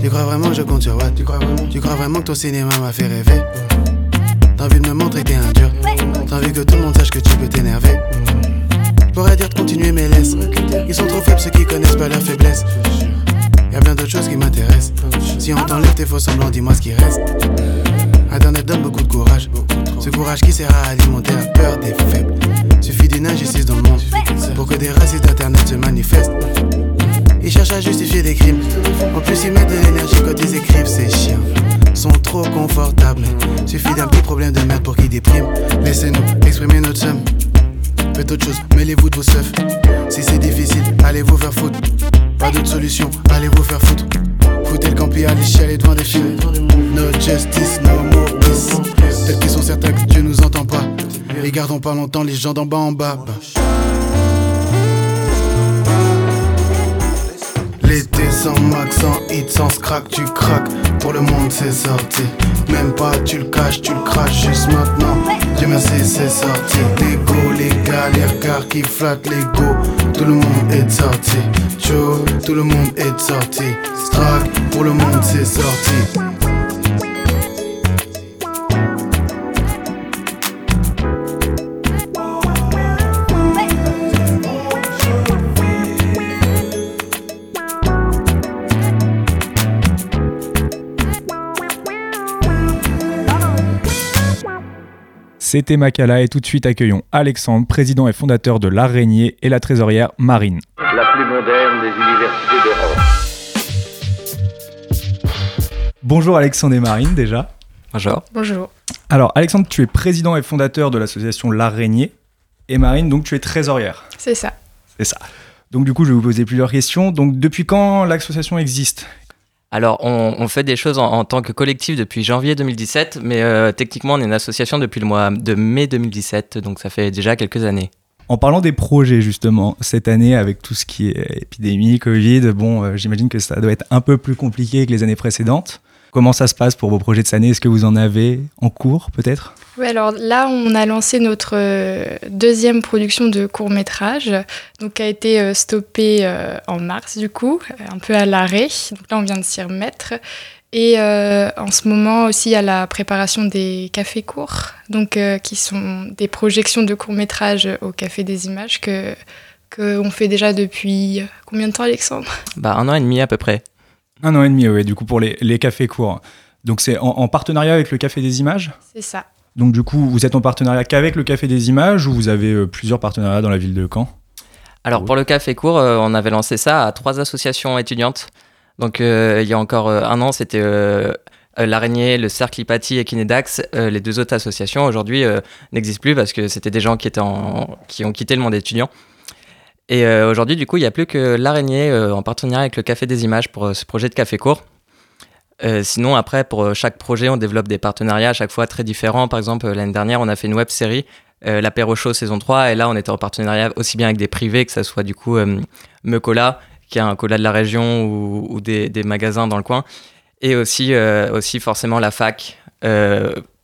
Tu crois vraiment que je compte sur what Tu crois vraiment? Tu crois vraiment que ton cinéma m'a fait rêver? T'as envie de me montrer que t'es un dur T'as envie que tout le monde sache que tu peux t'énerver Je pourrais dire de continuer mais laisse Ils sont trop faibles ceux qui connaissent pas leur faiblesse Y'a bien d'autres choses qui m'intéressent Si on t'enlève tes faux semblants dis-moi ce qui reste Internet donne beaucoup de courage Ce courage qui sert à alimenter la peur des faibles Suffit d'une injustice dans le monde Pour que des racistes d'internet se manifestent ils cherchent à justifier des crimes. En plus, ils mettent de l'énergie quand ils écrivent, ces chiens. Sont trop confortables. Suffit d'un petit problème de merde pour qu'ils dépriment. Laissez-nous exprimer notre somme. Faites autre chose, mêlez-vous de vos seufs. Si c'est difficile, allez vous faire foutre. Pas d'autre solution, allez vous faire foutre. Foutez le campi, allez chialer devant des films. No justice, no more peace. Peut-être qu'ils sont certains que Dieu nous entend pas. Et gardons pas longtemps les gens d'en bas en bas. L'été sans max, sans hit, sans scrack, tu craques. Pour le monde, c'est sorti. Même pas, tu le caches, tu le craches juste maintenant. Dieu merci, c'est sorti. L'ego, les les regards qui flattent l'ego. Tout le monde est sorti. Chaud, tout le monde est sorti. Strack, pour le monde c'est sorti. C'était Makala et tout de suite accueillons Alexandre, président et fondateur de l'Araignée et la trésorière Marine. La plus moderne des universités d'Europe. Bonjour Alexandre et Marine déjà. Bonjour. Bonjour. Alors Alexandre, tu es président et fondateur de l'association L'Araignée et Marine, donc tu es trésorière. C'est ça. C'est ça. Donc du coup, je vais vous poser plusieurs questions. Donc depuis quand l'association existe? Alors, on, fait des choses en, en tant que collectif depuis janvier 2017, mais euh, techniquement, on est une association depuis le mois de mai 2017, donc ça fait déjà quelques années. En parlant des projets justement, cette année avec tout ce qui est épidémie, Covid, bon, euh, j'imagine que ça doit être un peu plus compliqué que les années précédentes. Comment ça se passe pour vos projets de cette année? Est-ce que vous en avez en cours peut-être? Oui, alors là, on a lancé notre euh, deuxième production de court métrage, donc qui a été euh, stoppée euh, en mars du coup, un peu à l'arrêt. Donc là, on vient de s'y remettre. Et euh, en ce moment aussi, il y a la préparation des cafés courts, donc euh, qui sont des projections de court métrage au Café des Images que qu'on fait déjà depuis combien de temps, Alexandre? Bah, un an et demi à peu près. Un an et demi, oui, du coup pour les, les cafés courts. Donc c'est en, en partenariat avec le Café des Images C'est ça. Donc du coup, vous êtes en partenariat qu'avec le Café des Images ou vous avez euh, plusieurs partenariats dans la ville de Caen? Alors, pour le café court, euh, on avait lancé ça à trois associations étudiantes. Donc, euh, il y a encore euh, un an, c'était l'Araignée, le Cercle Hypatie et Kinedax. Euh, les deux autres associations, aujourd'hui, euh, n'existent plus parce que c'était des gens qui, étaient en- qui ont quitté le monde étudiant. Et euh, aujourd'hui, du coup, il n'y a plus que l'Araignée euh, en partenariat avec le Café des Images pour euh, ce projet de café court. Sinon, après, pour chaque projet, on développe des partenariats à chaque fois très différents. Par exemple, l'année dernière, on a fait une web série, l'apéro show saison 3, et là, on était en partenariat aussi bien avec des privés, que ça soit du coup Mecola, qui est un cola de la région, ou, des, des magasins dans le coin, et aussi, aussi forcément la fac.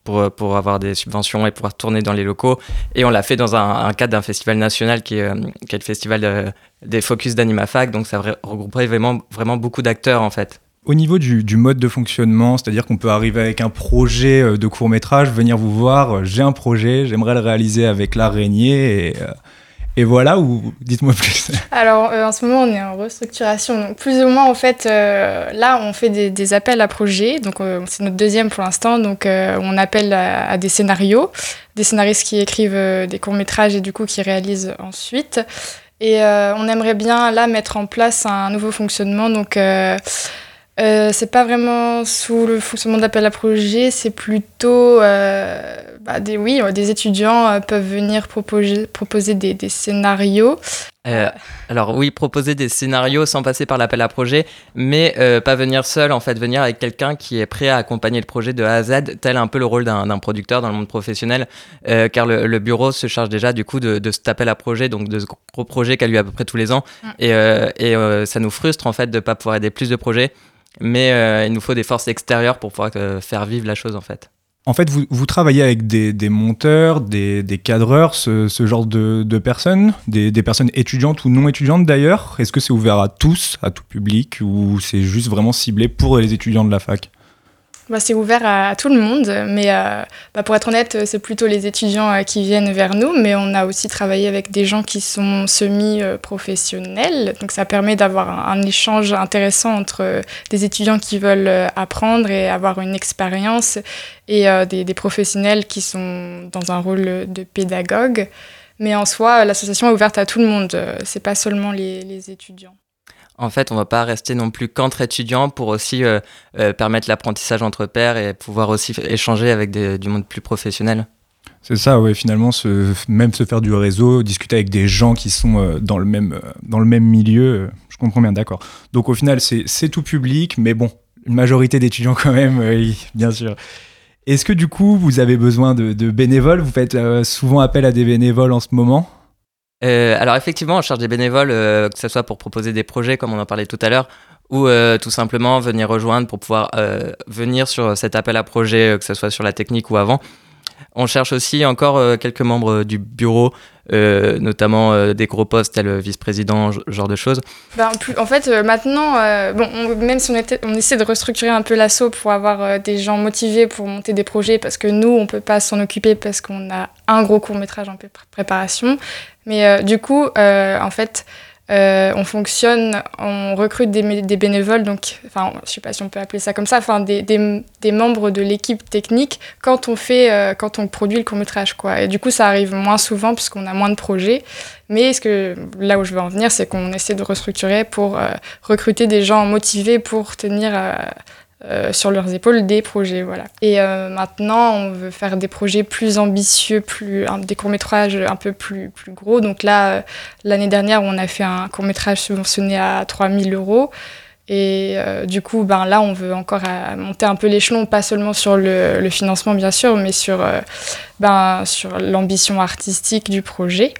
Euh, pour, avoir des subventions et pouvoir tourner dans les locaux. Et on l'a fait dans un, cadre d'un festival national qui est, euh, qui le festival euh, des Focus d'AnimaFac. Donc ça re- regrouperait vraiment, vraiment beaucoup d'acteurs en fait. Au niveau du, mode de fonctionnement, c'est-à-dire qu'on peut arriver avec un projet de court métrage, venir vous voir, j'ai un projet, j'aimerais le réaliser avec l'araignée, et voilà, ou dites-moi plus. Alors, euh, en ce moment, on est en restructuration. Donc, plus ou moins, en fait, euh, là, on fait des, appels à projets. Donc, euh, c'est notre deuxième pour l'instant. Donc, on appelle à, des scénarios, des scénaristes qui écrivent des courts-métrages et du coup qui réalisent ensuite. Et on aimerait bien, là, mettre en place un nouveau fonctionnement. Donc, c'est pas vraiment sous le fonctionnement d'appel à projet, c'est plutôt bah, des oui, euh, des étudiants euh, peuvent venir proposer, proposer des, des scénarios. Euh, alors oui, proposer des scénarios sans passer par l'appel à projet, mais euh, pas venir seul, en fait, venir avec quelqu'un qui est prêt à accompagner le projet de A à Z, tel un peu le rôle d'un producteur dans le monde professionnel, euh, car le, le bureau se charge déjà du coup de, de cet appel à projet, donc de ce gros projet qu'a lui à peu près tous les ans, Mm. et, et ça nous frustre en fait de pas pouvoir aider plus de projets, mais il nous faut des forces extérieures pour pouvoir faire vivre la chose en fait. En fait, vous, vous travaillez avec des, des monteurs, des, des cadreurs, ce, ce genre de, de personnes, des, des personnes étudiantes ou non étudiantes d'ailleurs. Est-ce que c'est ouvert à tous, à tout public, ou c'est juste vraiment ciblé pour les étudiants de la fac? Bah, c'est ouvert à, tout le monde, mais euh, bah, pour être honnête, c'est plutôt les étudiants euh, qui viennent vers nous, mais on a aussi travaillé avec des gens qui sont semi-professionnels, donc ça permet d'avoir un, échange intéressant entre euh, des étudiants qui veulent apprendre et avoir une expérience, et des, des professionnels qui sont dans un rôle de pédagogue. Mais en soi, l'association est ouverte à tout le monde, c'est pas seulement les, les étudiants. En fait, on va pas rester non plus qu'entre étudiants pour aussi euh, euh, permettre l'apprentissage entre pairs et pouvoir aussi échanger avec du monde plus professionnel. C'est ça, ouais, finalement, même se faire du réseau, discuter avec des gens qui sont euh, dans, le même, milieu, je comprends bien, d'accord. Donc au final, c'est tout public, mais bon, une majorité d'étudiants quand même, oui, bien sûr. Est-ce que du coup, vous avez besoin de, bénévoles? Vous faites souvent appel à des bénévoles en ce moment? Euh, alors effectivement, on cherche des bénévoles, euh, que ce soit pour proposer des projets comme on en parlait tout à l'heure, ou euh, tout simplement venir rejoindre pour pouvoir venir sur cet appel à projet, que ce soit sur la technique ou avant. On cherche aussi encore quelques membres du bureau euh, notamment euh, des gros postes tel vice-président, ce genre de choses plus- en fait, euh, maintenant, euh, bon, on- même si on, était- on essaie de restructurer un peu l'assaut pour avoir euh, des gens motivés pour monter des projets, parce que nous, on peut pas s'en occuper parce qu'on a un gros court métrage en pré- préparation. Mais euh, du coup, euh, en fait, euh, on fonctionne, on recrute des, des bénévoles, donc, enfin, je sais pas si on peut appeler ça comme ça, enfin, des, des- des membres de l'équipe technique quand on fait, euh, quand on produit le court métrage, quoi. Et du coup, ça arrive moins souvent puisqu'on a moins de projets. Mais ce que, là où je veux en venir, c'est qu'on essaie de restructurer pour euh, recruter des gens motivés pour tenir euh, sur leurs épaules des projets. Voilà. Et euh, maintenant, on veut faire des projets plus ambitieux, plus, des courts-métrages un peu plus, plus gros. Donc là, euh, l'année dernière, on a fait un court-métrage subventionné à 3000 euros. Et du coup, ben, là, on veut encore monter un peu l'échelon, pas seulement sur le, le financement, bien sûr, mais sur, ben, sur l'ambition artistique du projet.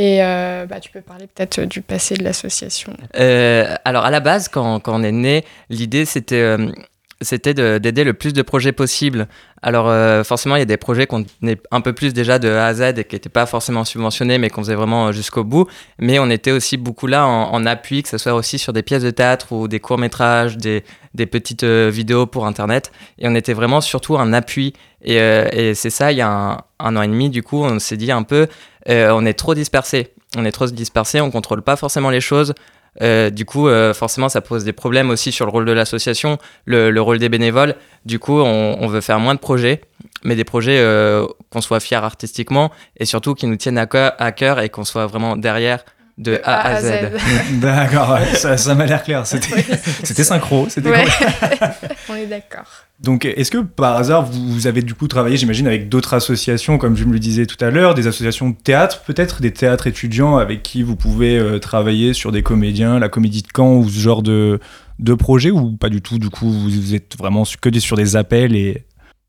Et euh, bah, tu peux parler peut-être du passé de l'association. Euh, alors à la base, quand, quand on est né, l'idée c'était euh, c'était de- d'aider le plus de projets possible. Alors euh, forcément, il y a des projets qu'on est un peu plus déjà de A à Z et qui n'étaient pas forcément subventionnés, mais qu'on faisait vraiment euh, jusqu'au bout. Mais on était aussi beaucoup là en, appui, que ce soit aussi sur des pièces de théâtre ou des courts métrages, des, des petites euh, vidéos pour Internet. Et on était vraiment surtout un appui. Et, c'est ça, il y a un, an et demi, du coup, on s'est dit un peu, on est trop dispersé. On est trop dispersé, on contrôle pas forcément les choses. Euh, du coup, euh, forcément, ça pose des problèmes aussi sur le rôle de l'association, le, le rôle des bénévoles. Du coup, on, on veut faire moins de projets, mais des projets euh, qu'on soit fiers artistiquement et surtout qui nous tiennent à à cœur et qu'on soit vraiment derrière de A à Z. D'accord, ouais, ça, ça m'a l'air clair. C'était c'était synchro. C'était Ouais. correct. on est d'accord. Donc, est-ce que par hasard, vous, vous avez du coup travaillé, j'imagine, avec d'autres associations, comme je me le disais tout à l'heure, des associations de théâtre, peut-être des théâtres étudiants avec qui vous pouvez euh, travailler sur des comédiens, la comédie de Caen ou ce genre de, de projet, ou pas du tout Du coup, vous, vous êtes vraiment su- que des- sur des appels et.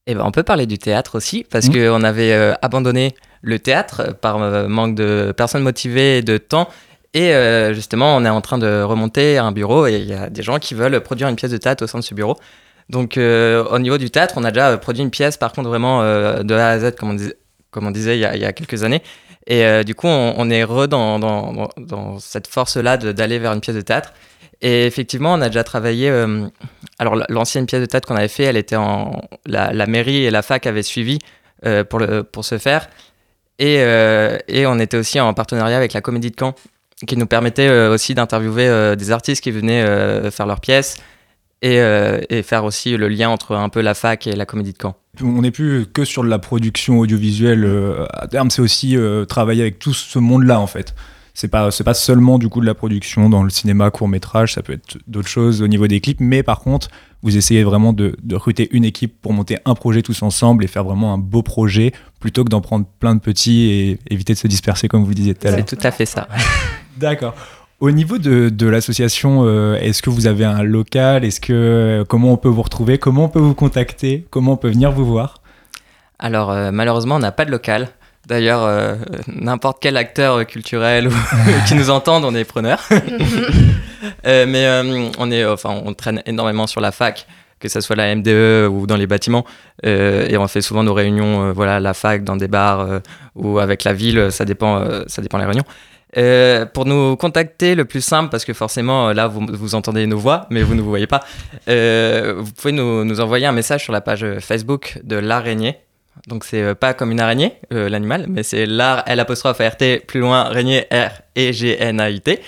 Eh ben, on peut parler du théâtre aussi, parce Mhm. qu'on avait euh, abandonné le théâtre par euh, manque de personnes motivées et de temps. Et euh, justement, on est en train de remonter un bureau et il y a des gens qui veulent produire une pièce de théâtre au sein de ce bureau. Donc, euh, au niveau du théâtre, on a déjà euh, produit une pièce, par contre, vraiment euh, de A à Z, comme on, dis- comme on disait il y, a, il y a quelques années. Et euh, du coup, on, on est re dans, dans, dans- dans cette force-là d'aller vers une pièce de théâtre. Et effectivement, on a déjà travaillé. euh, alors, l'ancienne pièce de théâtre qu'on avait fait, elle était en. La, mairie et la fac avaient suivi euh, pour, le, pour ce faire. Et, euh, et on était aussi en partenariat avec la Comédie de Caen, qui nous permettait aussi d'interviewer des artistes qui venaient faire leurs pièces et, et faire aussi le lien entre un peu la fac et la Comédie de Caen. On n'est plus que sur de la production audiovisuelle. à terme, c'est aussi travailler avec tout ce monde-là, en fait. C'est pas, c'est pas seulement du coup de la production dans le cinéma, court métrage, ça peut être d'autres choses au niveau des clips, mais par contre, vous essayez vraiment de, de recruter une équipe pour monter un projet tous ensemble et faire vraiment un beau projet plutôt que d'en prendre plein de petits et éviter de se disperser comme vous le disiez tout à l'heure. C'est tout à fait ça. D'accord. Au niveau de, de l'association, euh, est-ce que vous avez un local? Est-ce que comment on peut vous retrouver? Comment on peut vous contacter? Comment on peut venir vous voir? Alors, euh, malheureusement, on n'a pas de local. D'ailleurs, euh, n'importe quel acteur culturel ou qui nous entende, on est preneur. Euh, mais euh, on, est, enfin, on traîne énormément sur la fac, que ce soit la MDE ou dans les bâtiments. Et on fait souvent nos réunions, voilà, à la fac, dans des bars ou avec la ville, ça dépend, ça dépend des réunions. Pour nous contacter, le plus simple, parce que forcément, là, vous, vous entendez nos voix, mais vous ne vous voyez pas, vous pouvez nous, nous envoyer un message sur la page Facebook de l'araignée. Donc, c'est euh, pas comme une araignée, euh, l'animal, mais c'est l'art, L apostrophe RT, plus loin, araignée, R, E, G, N, A, I, T.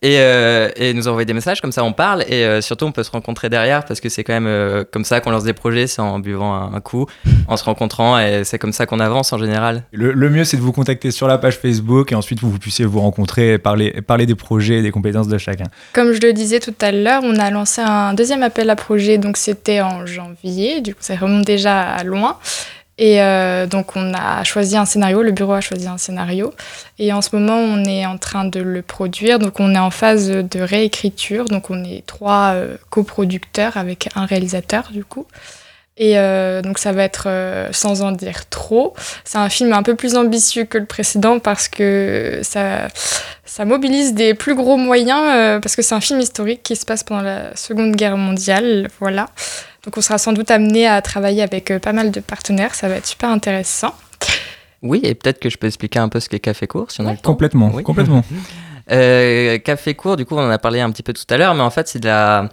Et, euh, et nous envoyer des messages, comme ça on parle, et euh, surtout on peut se rencontrer derrière, parce que c'est quand même euh, comme ça qu'on lance des projets, c'est en buvant un, un coup, en se rencontrant, et c'est comme ça qu'on avance en général. Le, le mieux, c'est de vous contacter sur la page Facebook et ensuite vous, vous puissiez vous rencontrer et parler, parler des projets et des compétences de chacun. Comme je le disais tout à l'heure, on a lancé un deuxième appel à projet, donc c'était en janvier, du coup ça remonte déjà à loin. Et euh, donc on a choisi un scénario, le bureau a choisi un scénario. Et en ce moment on est en train de le produire, donc on est en phase de réécriture, donc on est trois euh, coproducteurs avec un réalisateur du coup. Et euh, donc ça va être, sans en dire trop, c'est un film un peu plus ambitieux que le précédent parce que ça, ça mobilise des plus gros moyens, parce que c'est un film historique qui se passe pendant la Seconde Guerre mondiale, voilà. Donc on sera sans doute amené à travailler avec euh, pas mal de partenaires, ça va être super intéressant. Oui, et peut-être que je peux expliquer un peu ce qu'est Café Court, si on a le temps. Complètement, Oui. complètement. Euh, Café Court, du coup, on en a parlé un petit peu tout à l'heure, mais en fait, c'est de la.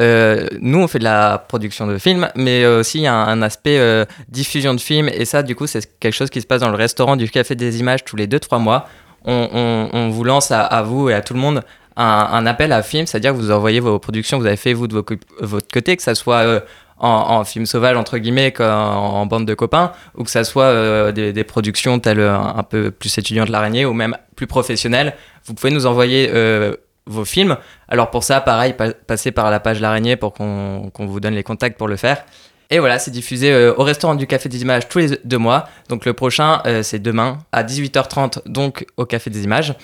euh, nous, on fait de la production de films, mais aussi il y a un, un aspect euh, diffusion de films, et ça, du coup, c'est quelque chose qui se passe dans le restaurant du Café des Images tous les 2-3 mois. On, on- on vous lance à, à vous et à tout le monde un, appel à film, c'est-à-dire que vous envoyez vos productions que vous avez fait vous de vos votre côté, que ça soit euh, en, film sauvage entre guillemets, en bande de copains, ou que ça soit euh, des, productions telles euh, un peu plus étudiantes de l'araignée ou même plus professionnelles. Vous pouvez nous envoyer vos films. Alors pour ça, pareil, pa- passez par la page l'araignée pour qu'on vous donne les contacts pour le faire. Et voilà, c'est diffusé au restaurant du Café des Images tous les deux mois. Donc le prochain, c'est demain à 18h30, donc au Café des Images.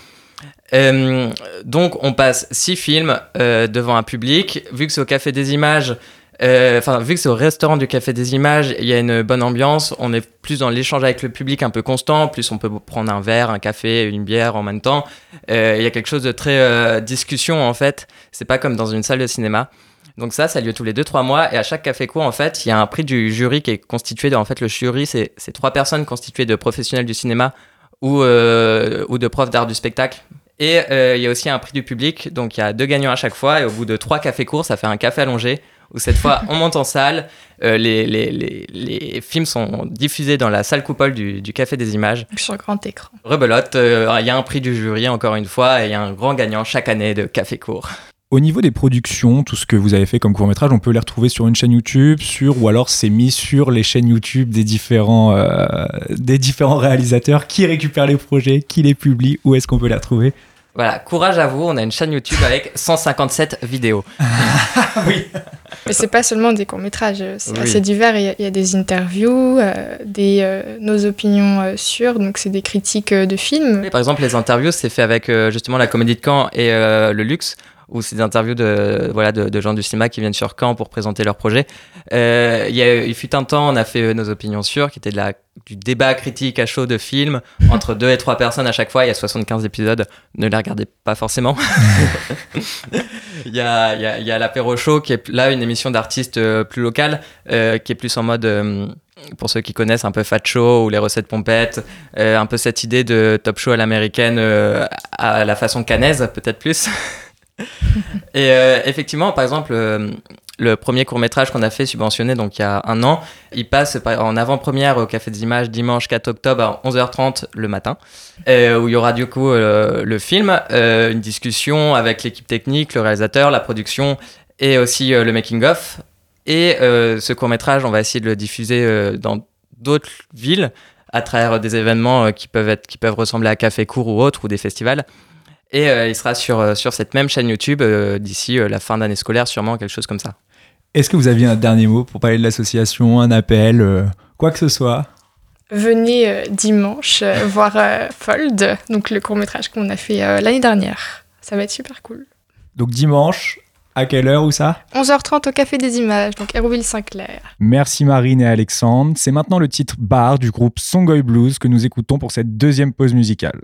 Euh, donc on passe six films euh, devant un public. Vu que c'est au Café des Images, euh, enfin vu que c'est au restaurant du Café des Images, il y a une bonne ambiance. On est plus dans l'échange avec le public un peu constant. Plus on peut prendre un verre, un café, une bière en même temps. Il y a quelque chose de très discussion en fait. C'est pas comme dans une salle de cinéma. Donc ça, ça a lieu tous les 2-3 mois. Et à chaque café court, en fait, il y a un prix du jury qui est constitué de... En fait, le jury, c'est trois personnes constituées de professionnels du cinéma ou, euh, ou de profs d'art du spectacle. Et euh, il y a aussi un prix du public. Donc il y a deux gagnants à chaque fois. Et au bout de trois cafés courts, ça fait un café allongé. Où cette fois, on monte en salle. Euh, les, les, les, les films sont diffusés dans la salle coupole du, du Café des Images. Sur grand écran. Rebelote, il y a un prix du jury encore une fois. Et il y a un grand gagnant chaque année de café court. Au niveau des productions, tout ce que vous avez fait comme court-métrage, on peut les retrouver sur une chaîne YouTube, sur ou alors c'est mis sur les chaînes YouTube des différents, euh, des différents réalisateurs qui récupèrent les projets, qui les publient, où est-ce qu'on peut les retrouver? Voilà, courage à vous, on a une chaîne YouTube avec 157 vidéos. Mais c'est pas seulement des courts-métrages, c'est Oui. assez divers. Il y, a, il y a des interviews, euh, des, euh, nos opinions euh, sûres, donc c'est des critiques euh, de films. Et par exemple, les interviews, c'est fait avec euh, justement la Comédie de Caen et euh, le Luxe, c'est des interviews de, voilà, de, de gens du cinéma qui viennent sur Caen pour présenter leur projet. Euh, il, y a, il fut un temps, on a fait euh, nos opinions sûres, qui était de la, du débat critique à chaud de films, entre deux et trois personnes à chaque fois. Il y a 75 épisodes, ne les regardez pas forcément. il y a, il y a, il y a l'apéro show, qui est là une émission d'artistes euh, plus locale, euh, qui est plus en mode... euh, pour ceux qui connaissent un peu Fat Show ou les recettes pompettes, euh, un peu cette idée de top show à l'américaine euh, à la façon canaise, peut-être plus. Et euh, effectivement, par exemple, euh, le premier court métrage qu'on a fait subventionné, donc il y a un an, il passe en avant-première au Café des Images dimanche 4 octobre à 11h30 le matin, euh, où il y aura du coup le film, une discussion avec l'équipe technique, le réalisateur, la production et aussi le making-of. Et ce court métrage, on va essayer de le diffuser dans d'autres villes à travers des événements qui peuvent être, qui peuvent ressembler à Café Court ou autres ou des festivals. Et euh, il sera sur, euh, sur cette même chaîne YouTube euh, d'ici euh, la fin d'année scolaire, sûrement quelque chose comme ça. Est-ce que vous aviez un dernier mot pour parler de l'association, un appel, euh, quoi que ce soit? Venez euh, dimanche euh, voir euh, Fold, donc le court-métrage qu'on a fait euh, l'année dernière. Ça va être super cool. Donc dimanche, à quelle heure ou ça? 11h30 au Café des Images, donc Hérouville-Saint-Clair. Merci Marine et Alexandre. C'est maintenant le titre Bar du groupe Songoy Blues que nous écoutons pour cette deuxième pause musicale.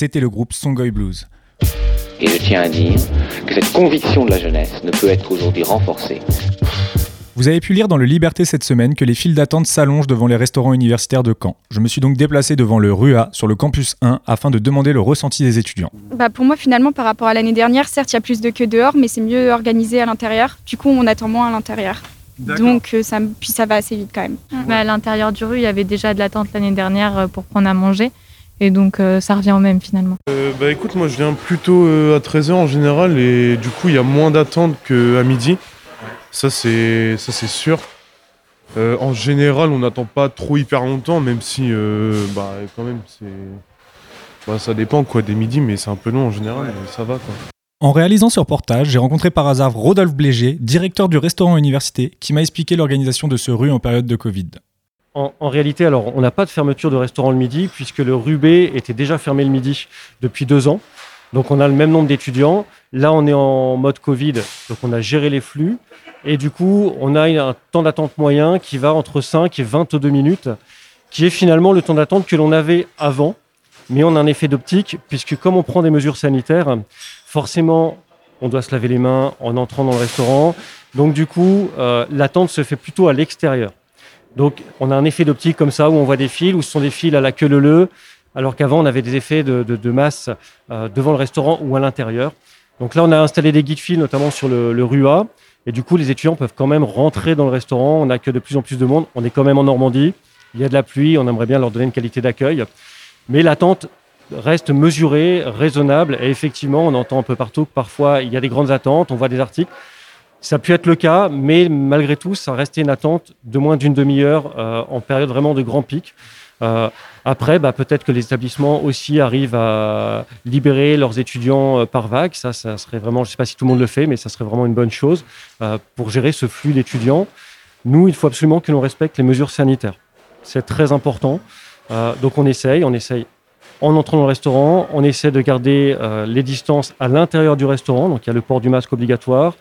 C'était le groupe Songoy Blues. Et je tiens à dire que cette conviction de la jeunesse ne peut être aujourd'hui renforcée. Vous avez pu lire dans le Liberté cette semaine que les files d'attente s'allongent devant les restaurants universitaires de Caen. Je me suis donc déplacé devant le RUA sur le campus 1 afin de demander le ressenti des étudiants. Bah pour moi finalement par rapport à l'année dernière, certes il y a plus de queues dehors mais c'est mieux organisé à l'intérieur. Du coup on attend moins à l'intérieur. Donc euh, ça, puis ça va assez vite quand même. Mais à l'intérieur du RU, il y avait déjà de l'attente l'année dernière euh, pour prendre à manger. Et donc euh, ça revient au même finalement. Euh, bah écoute, moi je viens plutôt euh, à 13h en général et du coup il y a moins d'attente qu'à midi. Ça c'est ça c'est sûr. Euh, en général on n'attend pas trop hyper longtemps même si euh, bah quand même c'est. Bah, ça dépend quoi des midis mais c'est un peu long en général mais ça va quoi. En réalisant ce reportage, j'ai rencontré par hasard Rodolphe Bléger, directeur du restaurant université, qui m'a expliqué l'organisation de ce rue en période de Covid. En, réalité, alors, on n'a pas de fermeture de restaurant le midi, puisque le Rubé était déjà fermé le midi depuis deux ans. Donc, on a le même nombre d'étudiants. Là, on est en mode Covid, donc on a géré les flux. Et du coup, on a un temps d'attente moyen qui va entre 5 et 22 minutes, qui est finalement le temps d'attente que l'on avait avant. Mais on a un effet d'optique, puisque comme on prend des mesures sanitaires, forcément, on doit se laver les mains en entrant dans le restaurant. Donc, du coup, euh, l'attente se fait plutôt à l'extérieur. Donc, on a un effet d'optique comme ça où on voit des fils, où ce sont des fils à la queue leu alors qu'avant, on avait des effets de, de- de masse euh, devant le restaurant ou à l'intérieur. Donc là, on a installé des guides fils, notamment sur le, le RUA. Et du coup, les étudiants peuvent quand même rentrer dans le restaurant. On accueille de plus en plus de monde. On est quand même en Normandie. Il y a de la pluie. On aimerait bien leur donner une qualité d'accueil. Mais l'attente reste mesurée, raisonnable. Et effectivement, on entend un peu partout que parfois, il y a des grandes attentes. On voit des articles. Ça a pu être le cas, mais malgré tout, ça restait une attente de moins d'une demi-heure euh, en période vraiment de grand pic. Euh, après, bah, peut-être que les établissements aussi arrivent à libérer leurs étudiants euh, par vague. Ça, ça serait vraiment, je ne sais pas si tout le monde le fait, mais ça serait vraiment une bonne chose euh, pour gérer ce flux d'étudiants. Nous, il faut absolument que l'on respecte les mesures sanitaires. C'est très important. Euh, donc on essaye, on essaye en entrant dans le restaurant, on essaie de garder les distances à l'intérieur du restaurant. Donc il y a le port du masque obligatoire.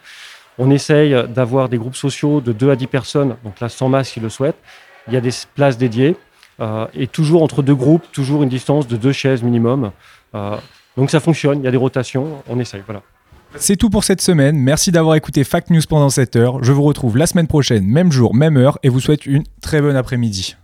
On essaye d'avoir des groupes sociaux de 2 à 10 personnes, donc là sans masque s'ils le souhaitent. Il y a des places dédiées. Euh, et toujours entre deux groupes, toujours une distance de deux chaises minimum. Euh, donc ça fonctionne, il y a des rotations, on essaye, voilà. C'est tout pour cette semaine. Merci d'avoir écouté Fact News pendant cette heure. Je vous retrouve la semaine prochaine, même jour, même heure, et vous souhaite une très bonne après-midi.